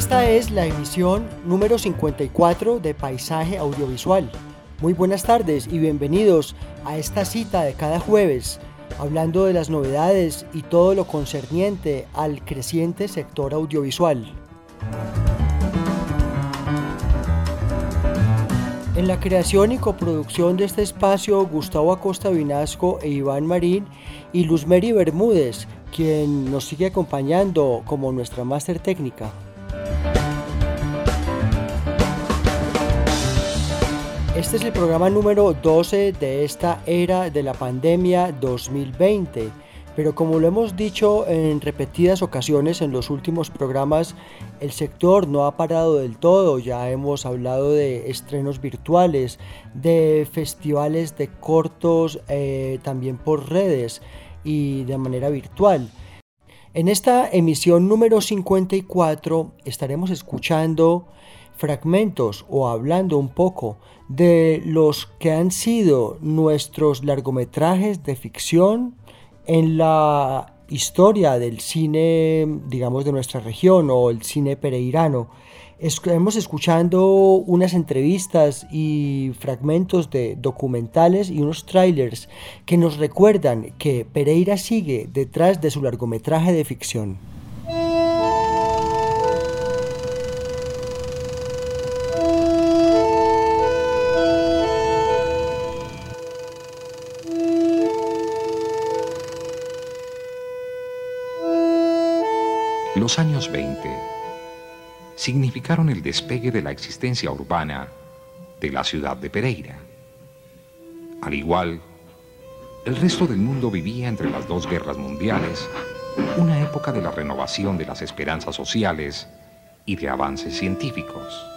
Esta es la emisión número 54 de Paisaje Audiovisual. Muy buenas tardes y bienvenidos a esta cita de cada jueves, hablando de las novedades y todo lo concerniente al creciente sector audiovisual. En la creación y coproducción de este espacio, Gustavo Acosta Vinasco e Iván Marín y Luzmeri Bermúdez, quien nos sigue acompañando como nuestra máster técnica. Este es el programa número 12 de esta era de la pandemia 2020. Pero como lo hemos dicho en repetidas ocasiones en los últimos programas, el sector no ha parado del todo. Ya hemos hablado de estrenos virtuales, de festivales de cortos eh, también por redes y de manera virtual. En esta emisión número 54 estaremos escuchando fragmentos o hablando un poco de los que han sido nuestros largometrajes de ficción en la historia del cine, digamos, de nuestra región o el cine pereirano. Estamos escuchando unas entrevistas y fragmentos de documentales y unos trailers que nos recuerdan que Pereira sigue detrás de su largometraje de ficción. Significaron el despegue de la existencia urbana de la ciudad de Pereira. Al igual, el resto del mundo vivía entre las dos guerras mundiales una época de la renovación de las esperanzas sociales y de avances científicos.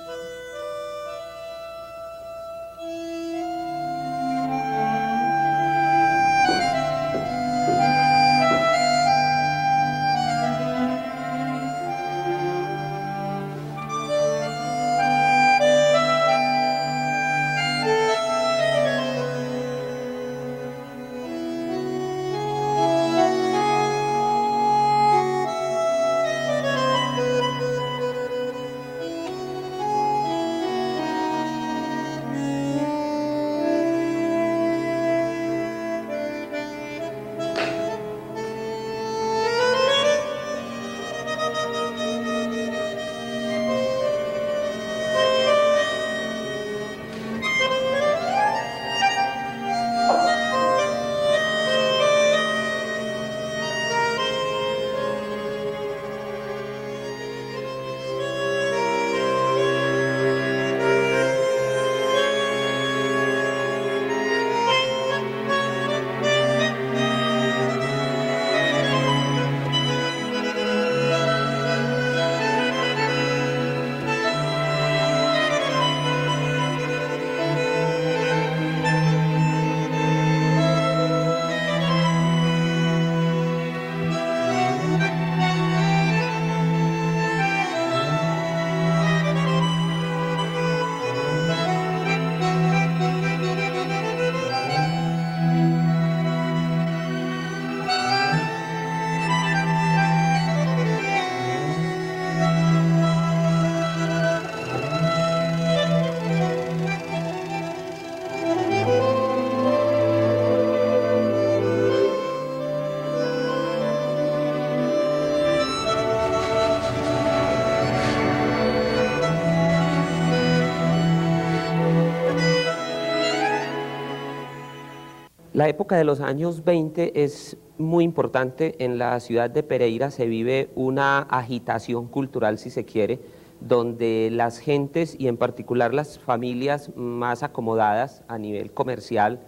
La época de los años 20 es muy importante. En la ciudad de Pereira se vive una agitación cultural, si se quiere, donde las gentes y en particular las familias más acomodadas a nivel comercial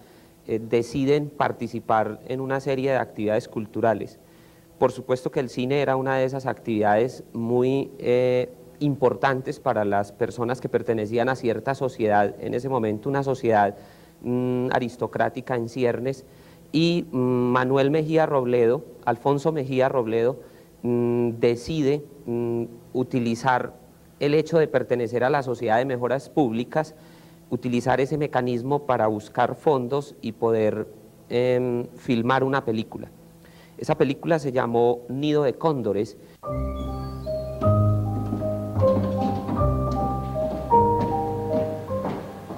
eh, deciden participar en una serie de actividades culturales. Por supuesto que el cine era una de esas actividades muy eh, importantes para las personas que pertenecían a cierta sociedad, en ese momento una sociedad mm, aristocrática en ciernes, y mm, Manuel Mejía Robledo, Alfonso Mejía Robledo, mm, decide utilizar el hecho de pertenecer a la sociedad de mejoras públicas, utilizar ese mecanismo para buscar fondos y poder em, filmar una película. Esa película se llamó Nido de Cóndores.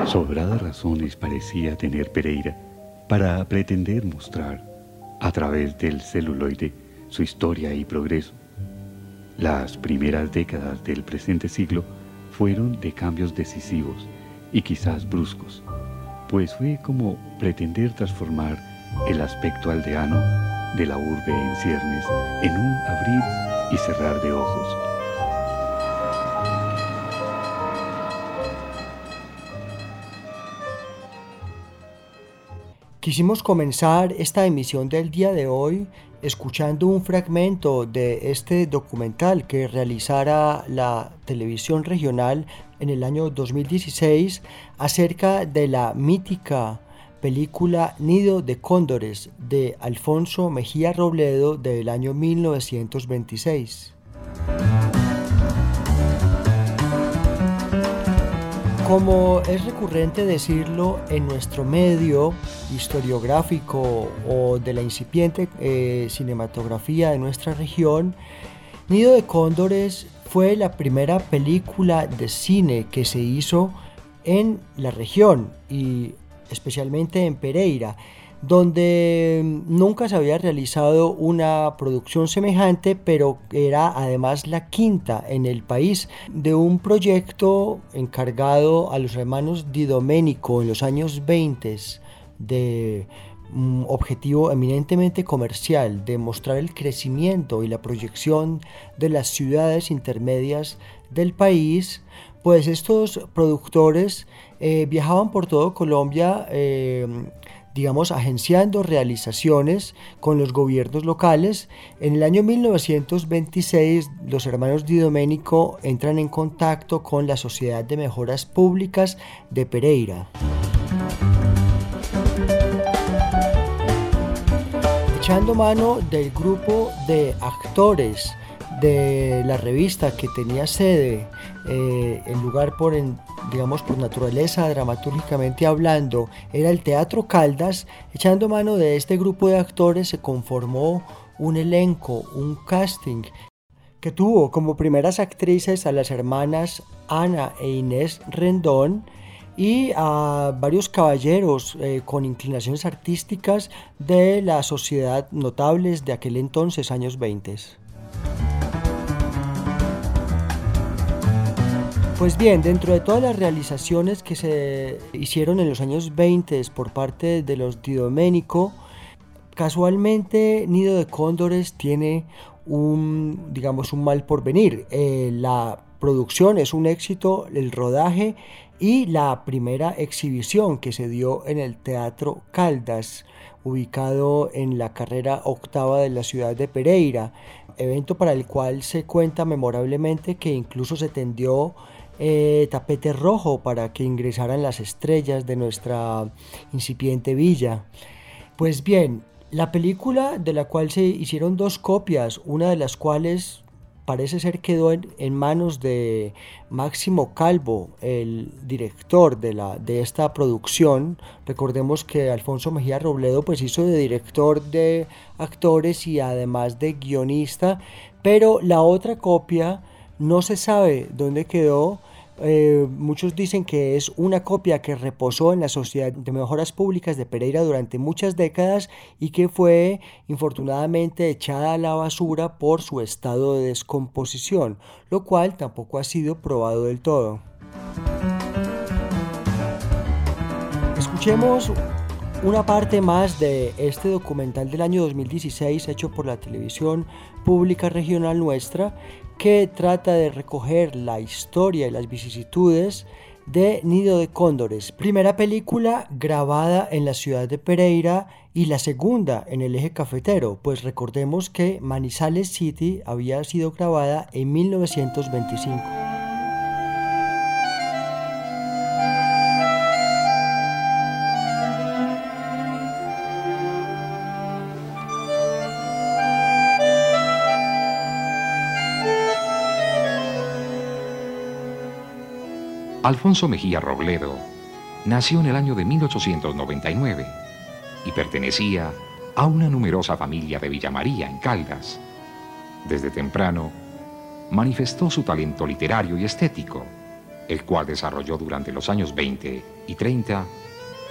Sobradas razones parecía tener Pereira para pretender mostrar, a través del celuloide, su historia y progreso. Las primeras décadas del presente siglo fueron de cambios decisivos y quizás bruscos, pues fue como pretender transformar el aspecto aldeano de la urbe en ciernes en un abrir y cerrar de ojos. Quisimos comenzar esta emisión del día de hoy escuchando un fragmento de este documental que realizara la televisión regional en el año 2016 acerca de la mítica película Nido de Cóndores de Alfonso Mejía Robledo del año 1926. Como es recurrente decirlo en nuestro medio historiográfico o de la incipiente eh, cinematografía de nuestra región, Nido de Cóndores fue la primera película de cine que se hizo en la región y especialmente en Pereira, donde nunca se había realizado una producción semejante, pero era además la quinta en el país de un proyecto encargado a los hermanos Di Domenico en los años 20 de un objetivo eminentemente comercial de mostrar el crecimiento y la proyección de las ciudades intermedias del país, pues estos productores eh, viajaban por todo Colombia, eh, digamos, agenciando realizaciones con los gobiernos locales. En el año 1926, los hermanos Di Domenico entran en contacto con la Sociedad de Mejoras Públicas de Pereira. Echando mano del grupo de actores de la revista que tenía sede eh, en lugar por, digamos, por naturaleza, dramatúrgicamente hablando, era el Teatro Caldas, echando mano de este grupo de actores se conformó un elenco, un casting que tuvo como primeras actrices a las hermanas Ana e Inés Rendón y a varios caballeros eh, con inclinaciones artísticas de la sociedad notables de aquel entonces, años 20. Pues bien, dentro de todas las realizaciones que se hicieron en los años 20 por parte de los Didoménico, casualmente Nido de Cóndores tiene un, digamos, un mal porvenir. Eh, la producción es un éxito, el rodaje y la primera exhibición que se dio en el Teatro Caldas, ubicado en la carrera octava de la ciudad de Pereira, evento para el cual se cuenta memorablemente que incluso se tendió eh, tapete rojo para que ingresaran las estrellas de nuestra incipiente villa. Pues bien, la película de la cual se hicieron dos copias, una de las cuales parece ser quedó en, manos de Máximo Calvo, el director de, la, de esta producción. Recordemos que Alfonso Mejía Robledo pues hizo de director de actores y además de guionista, pero la otra copia no se sabe dónde quedó eh, muchos dicen que es una copia que reposó en la Sociedad de Mejoras Públicas de Pereira durante muchas décadas y que fue infortunadamente echada a la basura por su estado de descomposición, lo cual tampoco ha sido probado del todo. Escuchemos una parte más de este documental del año 2016 hecho por la televisión pública regional nuestra que trata de recoger la historia y las vicisitudes de Nido de Cóndores, primera película grabada en la ciudad de Pereira y la segunda en el eje cafetero, pues recordemos que Manizales City había sido grabada en 1925. Alfonso Mejía Robledo nació en el año de 1899 y pertenecía a una numerosa familia de Villa María en Caldas. Desde temprano manifestó su talento literario y estético, el cual desarrolló durante los años 20 y 30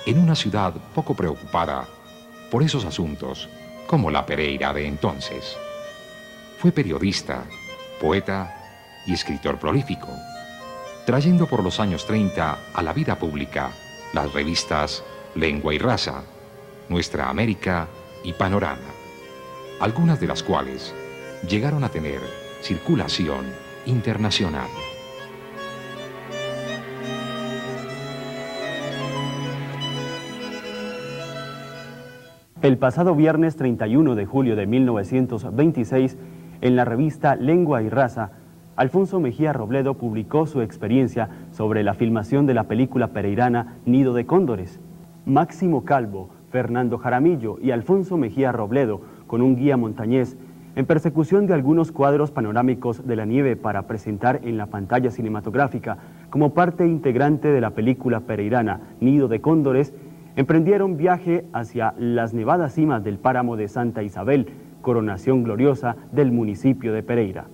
en una ciudad poco preocupada por esos asuntos como la Pereira de entonces. Fue periodista, poeta y escritor prolífico trayendo por los años 30 a la vida pública las revistas Lengua y Raza, Nuestra América y Panorama, algunas de las cuales llegaron a tener circulación internacional. El pasado viernes 31 de julio de 1926, en la revista Lengua y Raza, Alfonso Mejía Robledo publicó su experiencia sobre la filmación de la película pereirana Nido de Cóndores. Máximo Calvo, Fernando Jaramillo y Alfonso Mejía Robledo, con un guía montañés, en persecución de algunos cuadros panorámicos de la nieve para presentar en la pantalla cinematográfica como parte integrante de la película pereirana Nido de Cóndores, emprendieron viaje hacia las nevadas cimas del páramo de Santa Isabel, coronación gloriosa del municipio de Pereira.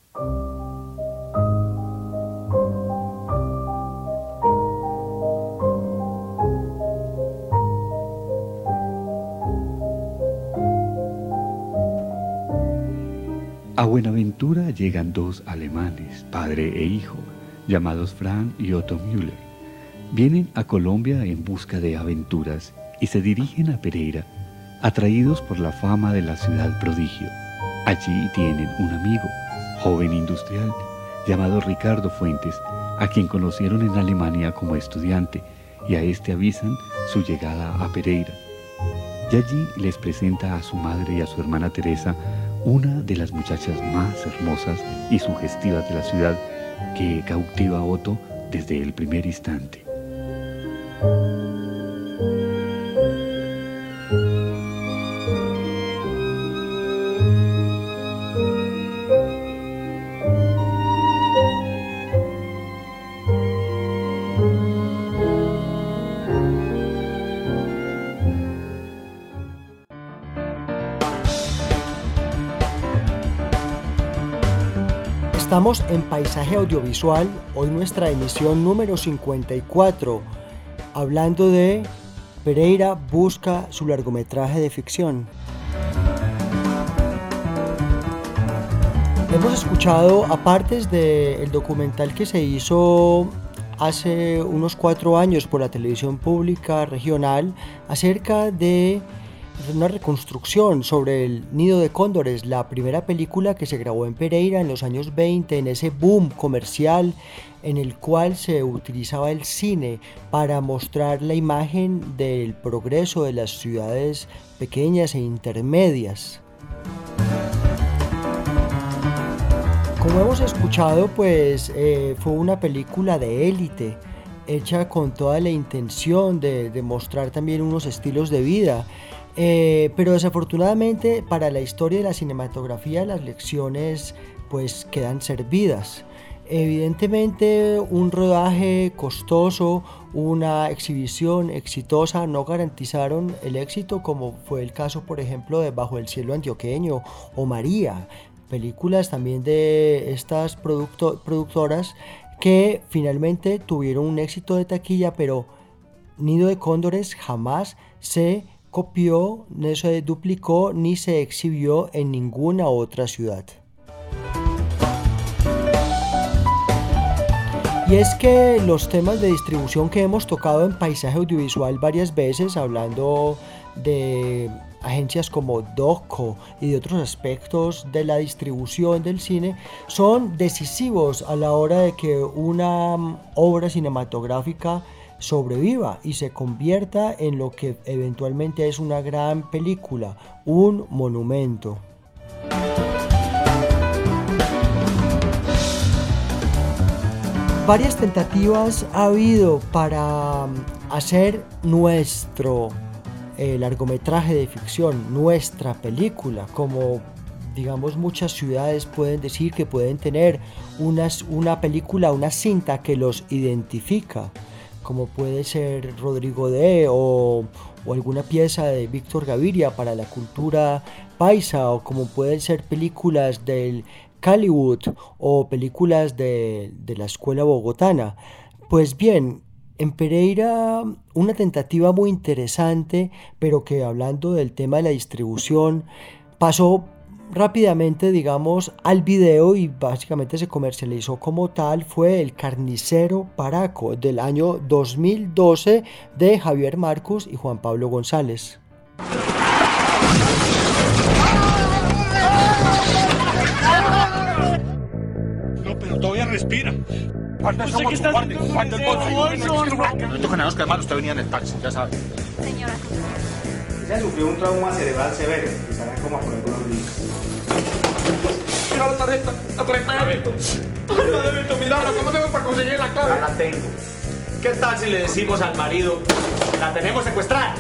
A Buenaventura llegan dos alemanes, padre e hijo, llamados Frank y Otto Müller. Vienen a Colombia en busca de aventuras y se dirigen a Pereira, atraídos por la fama de la ciudad prodigio. Allí tienen un amigo, joven industrial, llamado Ricardo Fuentes, a quien conocieron en Alemania como estudiante, y a este avisan su llegada a Pereira. Y allí les presenta a su madre y a su hermana Teresa una de las muchachas más hermosas y sugestivas de la ciudad que cautiva a Otto desde el primer instante. En Paisaje Audiovisual, hoy nuestra emisión número 54, hablando de Pereira busca su largometraje de ficción. Hemos escuchado, aparte del documental que se hizo hace unos cuatro años por la televisión pública regional acerca de una reconstrucción sobre el Nido de Cóndores, la primera película que se grabó en Pereira en los años 20, en ese boom comercial en el cual se utilizaba el cine para mostrar la imagen del progreso de las ciudades pequeñas e intermedias. Como hemos escuchado, pues eh, fue una película de élite, hecha con toda la intención de, de mostrar también unos estilos de vida eh, pero desafortunadamente para la historia de la cinematografía las lecciones pues quedan servidas. Evidentemente un rodaje costoso, una exhibición exitosa no garantizaron el éxito como fue el caso por ejemplo de Bajo el cielo antioqueño o María, películas también de estas productoras que finalmente tuvieron un éxito de taquilla pero Nido de Cóndores jamás se copió, no se duplicó ni se exhibió en ninguna otra ciudad. Y es que los temas de distribución que hemos tocado en paisaje audiovisual varias veces, hablando de agencias como DOCO y de otros aspectos de la distribución del cine son decisivos a la hora de que una obra cinematográfica sobreviva y se convierta en lo que eventualmente es una gran película, un monumento. Varias tentativas ha habido para mm, hacer nuestro eh, largometraje de ficción, nuestra película, como digamos muchas ciudades pueden decir que pueden tener una película, una cinta que los identifica, como puede ser Rodrigo D o, alguna pieza de Víctor Gaviria para la cultura paisa, o como pueden ser películas del Hollywood o películas de, de la escuela bogotana. Pues bien, en Pereira una tentativa muy interesante, pero que hablando del tema de la distribución, pasó rápidamente, digamos, al video y básicamente se comercializó como tal, fue El Carnicero Paraco del año 2012 de Javier Marcos y Juan Pablo González. todavía respira. ¿Cuántos somos su guardia? ¿Cuántos No toca nada, que además usted venía en el taxi, ya sabe. Señora. Ella sufrió un trauma cerebral severo y estará como por algunos días. Mira la tarjeta, la tarjeta de débito. La débito, mira, ¿cómo tengo para conseguir la clave? Ya la tengo. ¿Qué tal si le decimos al marido, la tenemos secuestrada?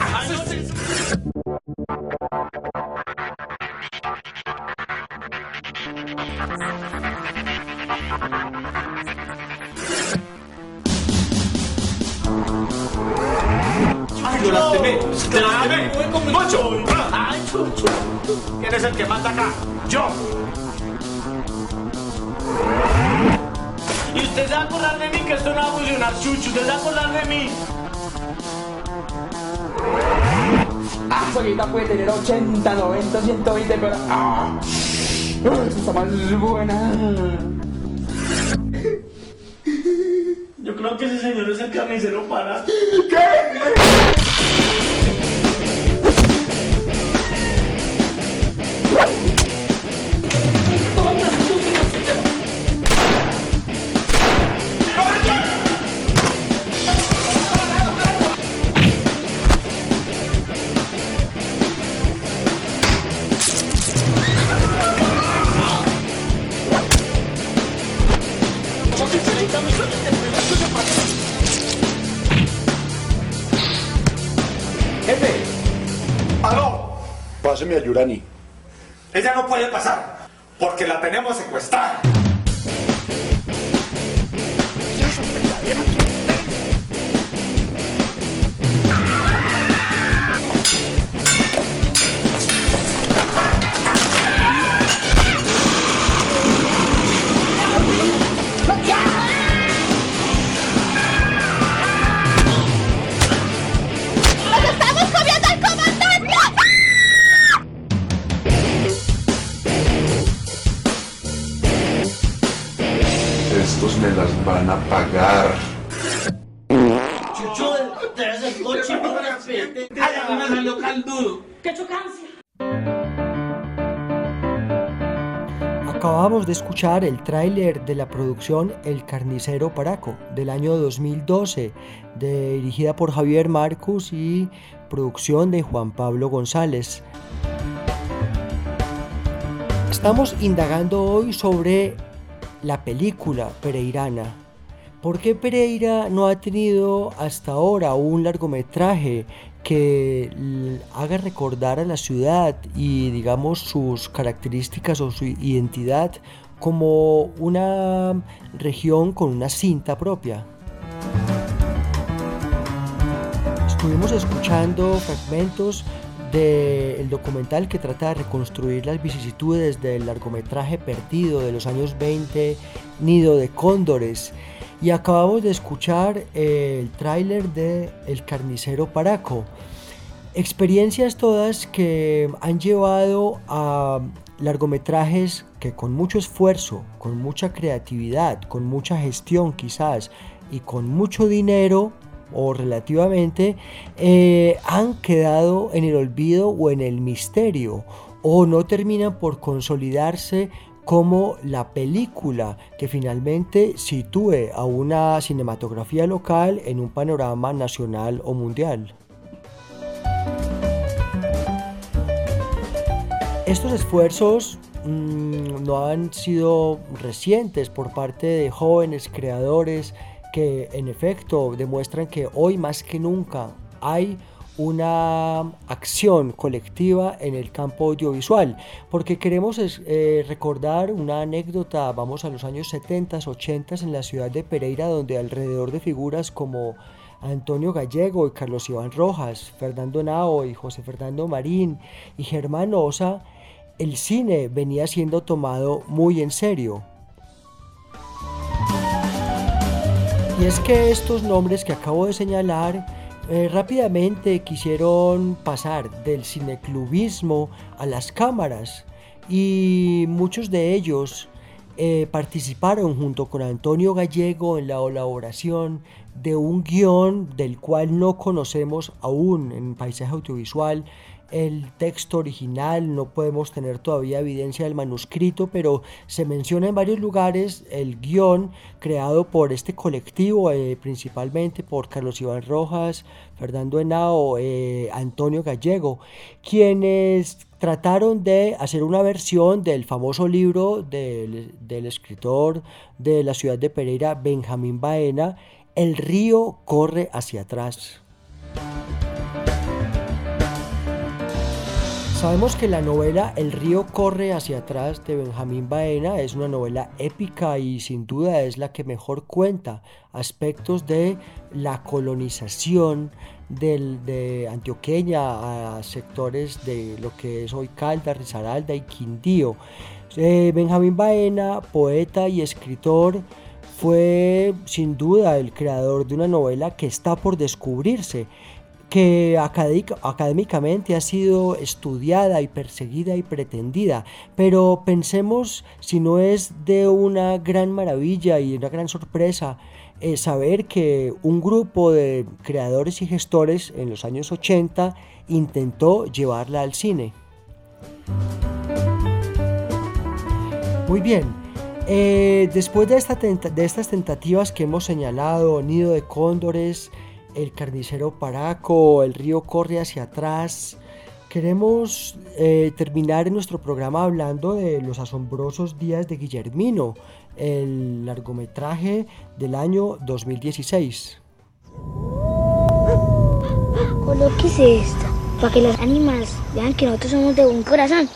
¡Ay, chucho! ¿Quién es el que manda acá? ¡Yo! Y usted se va a acordar de mí que esto no va a funcionar, chucho. Usted se va a acordar de mí. Ah, solita puede tener 80, 90, 120, pero... ¡Ah! ¡Esta está más buena! Yo creo que ese señor es el carnicero para. ¡Jefe! Yurani. Ella no puede pasar, porque la tenemos secuestrada. Acabamos de escuchar el tráiler de la producción El Carnicero Paraco del año 2012, de- dirigida por Javier Marcus y producción de Juan Pablo González. Estamos indagando hoy sobre la película pereirana. ¿Por qué Pereira no ha tenido hasta ahora un largometraje que haga recordar a la ciudad y digamos sus características o su identidad como una región con una cinta propia? Estuvimos escuchando fragmentos del documental que trata de reconstruir las vicisitudes del largometraje perdido de los años 20, Nido de Cóndores. Y acabamos de escuchar el tráiler de El Carnicero Paraco. Experiencias todas que han llevado a largometrajes que con mucho esfuerzo, con mucha creatividad, con mucha gestión quizás y con mucho dinero o relativamente, eh, han quedado en el olvido o en el misterio o no terminan por consolidarse como la película que finalmente sitúe a una cinematografía local en un panorama nacional o mundial. Estos esfuerzos mm, no han sido recientes por parte de jóvenes creadores que en efecto demuestran que hoy más que nunca hay una acción colectiva en el campo audiovisual, porque queremos eh, recordar una anécdota, vamos a los años 70, 80 en la ciudad de Pereira, donde alrededor de figuras como Antonio Gallego y Carlos Iván Rojas, Fernando Nao y José Fernando Marín y Germán Osa, el cine venía siendo tomado muy en serio. Y es que estos nombres que acabo de señalar eh, rápidamente quisieron pasar del cineclubismo a las cámaras y muchos de ellos eh, participaron junto con Antonio Gallego en la elaboración de un guion del cual no conocemos aún en paisaje audiovisual el texto original, no podemos tener todavía evidencia del manuscrito, pero se menciona en varios lugares el guion creado por este colectivo, eh, principalmente por Carlos Iván Rojas, Fernando Henao, eh, Antonio Gallego, quienes trataron de hacer una versión del famoso libro del, del escritor de la ciudad de Pereira, Benjamín Baena, El río corre hacia atrás. Sabemos que la novela El río corre hacia atrás de Benjamín Baena es una novela épica y sin duda es la que mejor cuenta aspectos de la colonización de Antioqueña a sectores de lo que es hoy Caldas, Risaralda y Quindío. Eh, Benjamín Baena, poeta y escritor, fue sin duda el creador de una novela que está por descubrirse que académicamente ha sido estudiada y perseguida y pretendida, pero pensemos si no es de una gran maravilla y una gran sorpresa eh, saber que un grupo de creadores y gestores en los años 80 intentó llevarla al cine. Muy bien, eh, después de, de estas tentativas que hemos señalado, Nido de Cóndores, el carnicero Paraco, el río corre hacia atrás. Queremos eh, terminar nuestro programa hablando de los asombrosos días de Guillermino, el largometraje del año 2016. Colóquese esto, para que los animales vean que nosotros somos de un corazón.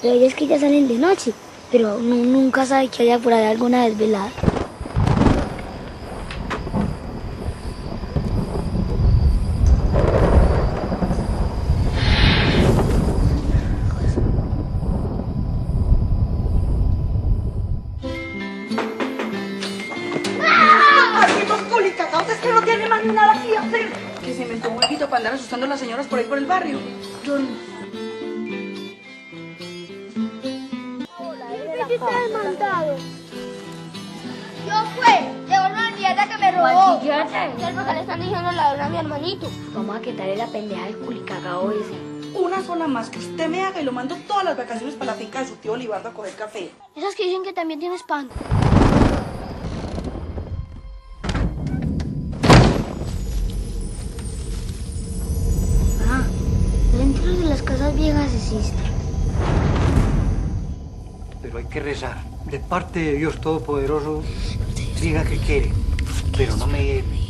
Pero ellos que ya salen de noche, pero nunca sabe que haya por ahí alguna desvelada. Más que usted me haga y lo mando todas las vacaciones para la finca de su tío Olivardo a coger café. Esas que dicen que también tienes pan. cosas viejas existen. Pero hay que rezar. De parte de Dios Todopoderoso, diga que quiere, pero no me...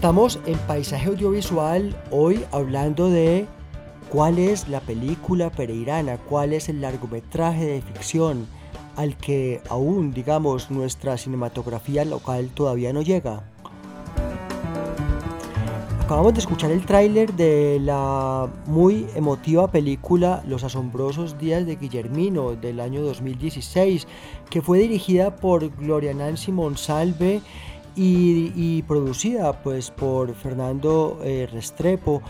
Estamos en Paisaje Audiovisual hoy hablando de ¿Cuál es la película pereirana? ¿Cuál es el largometraje de ficción al que aún, digamos, nuestra cinematografía local todavía no llega? Acabamos de escuchar el tráiler de la muy emotiva película Los asombrosos días de Guillermino del año 2016, que fue dirigida por Gloria Nancy Monsalve y, producida pues por Fernando eh, Restrepo.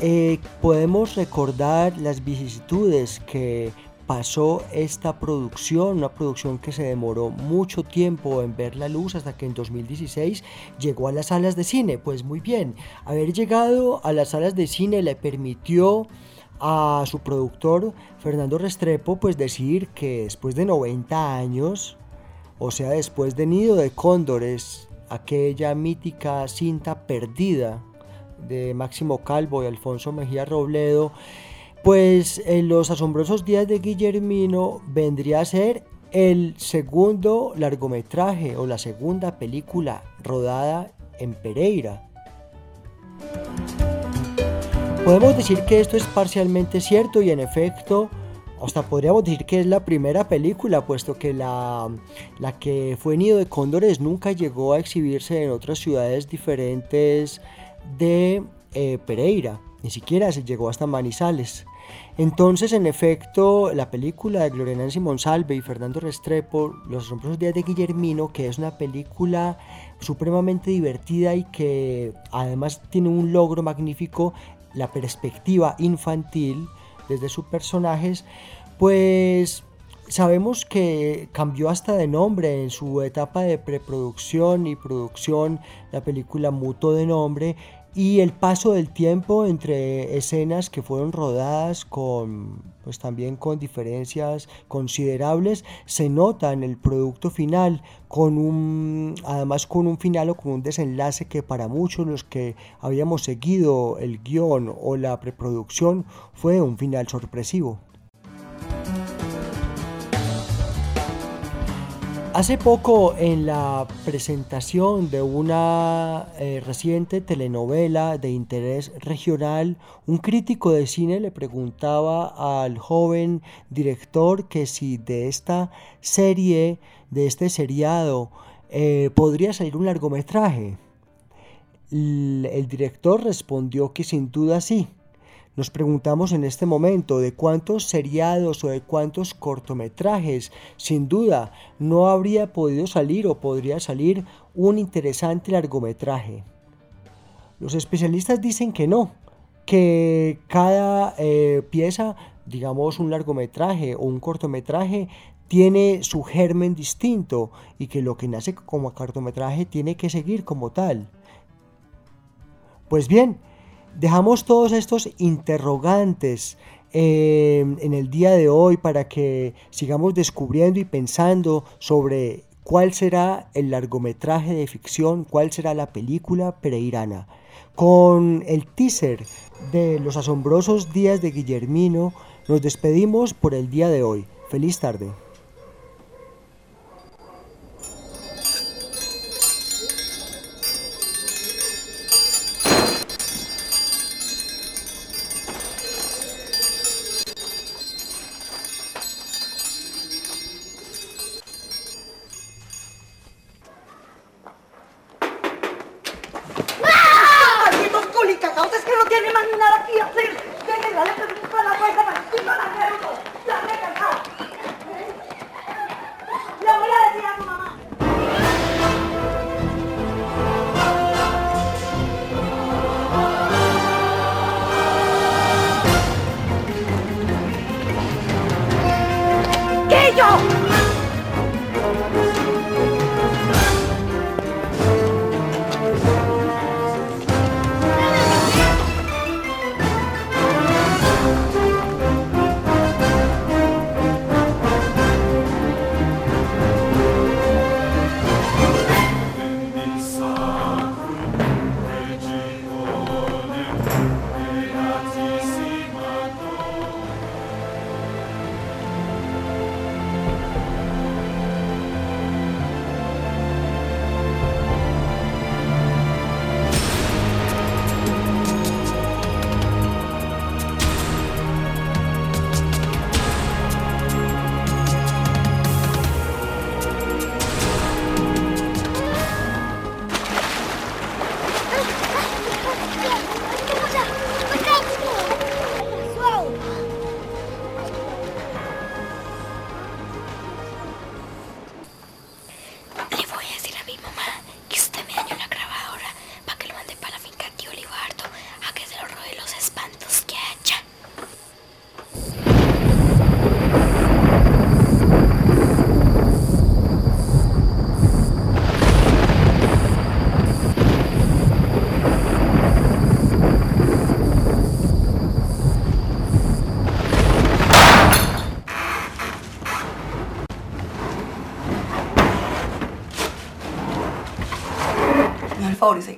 Eh, podemos recordar las vicisitudes que pasó esta producción, una producción que se demoró mucho tiempo en ver la luz hasta que en 2016 llegó a las salas de cine. Pues muy bien, haber llegado a las salas de cine le permitió a su productor Fernando Restrepo pues decir que después de 90 años, o sea después de Nido de Cóndores, aquella mítica cinta perdida de Máximo Calvo y Alfonso Mejía Robledo, pues en los asombrosos días de Guillermino vendría a ser el segundo largometraje o la segunda película rodada en Pereira. Podemos decir que esto es parcialmente cierto y en efecto, hasta podríamos decir que es la primera película, puesto que la, la que fue Nido de Cóndores nunca llegó a exhibirse en otras ciudades diferentes de eh, Pereira, ni siquiera se llegó hasta Manizales. Entonces, en efecto, la película de Gloria Nancy Monsalve y Fernando Restrepo, Los asombrosos días de Guillermino, que es una película supremamente divertida y que además tiene un logro magnífico, la perspectiva infantil desde sus personajes, pues sabemos que cambió hasta de nombre en su etapa de preproducción y producción, la película mutó de nombre y el paso del tiempo entre escenas que fueron rodadas con pues también con diferencias considerables se nota en el producto final con un además con un final o con un desenlace que para muchos los que habíamos seguido el guion o la preproducción fue un final sorpresivo. Hace poco en la presentación de una eh, reciente telenovela de interés regional, un crítico de cine le preguntaba al joven director que si de esta serie, de este seriado, eh, podría salir un largometraje. el director respondió que sin duda sí. Nos preguntamos en este momento de cuántos seriados o de cuántos cortometrajes, sin duda, no habría podido salir o podría salir un interesante largometraje. Los especialistas dicen que no, que cada eh, pieza, digamos un largometraje o un cortometraje, tiene su germen distinto y que lo que nace como cortometraje tiene que seguir como tal. Pues bien, Dejamos todos estos interrogantes eh, en el día de hoy para que sigamos descubriendo y pensando sobre cuál será el largometraje de ficción, cuál será la película pereirana. Con el teaser de los asombrosos días de Guillermino, nos despedimos por el día de hoy. Feliz tarde.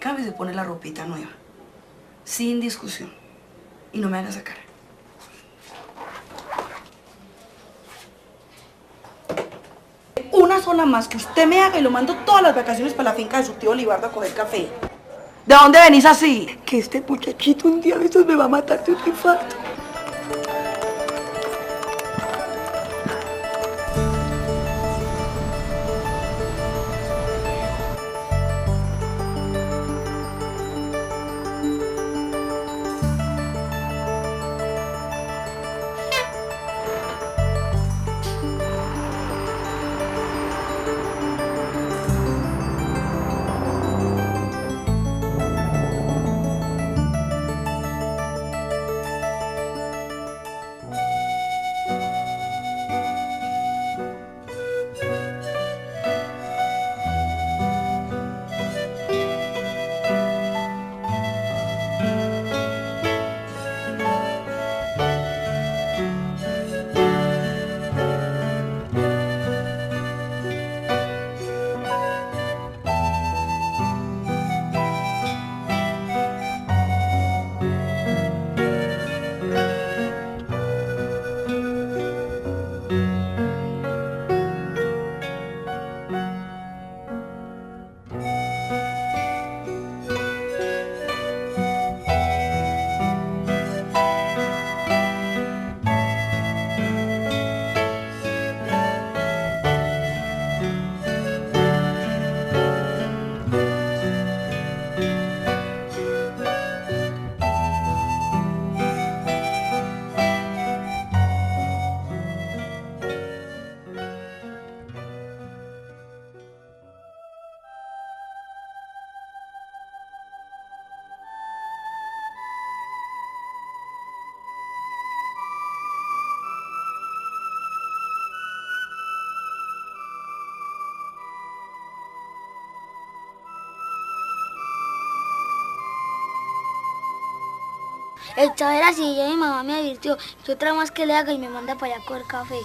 Cambia y se pone la ropita nueva. Sin discusión. Y no me haga sacar. Una sola más que usted me haga y lo mando todas las vacaciones para la finca de su tío Olivardo a coger café. ¿De dónde venís así? Que este muchachito un día de estos me va a matar de un infarto. El chavo era así y mi mamá me advirtió que otra más que le haga y me manda para allá a coger café.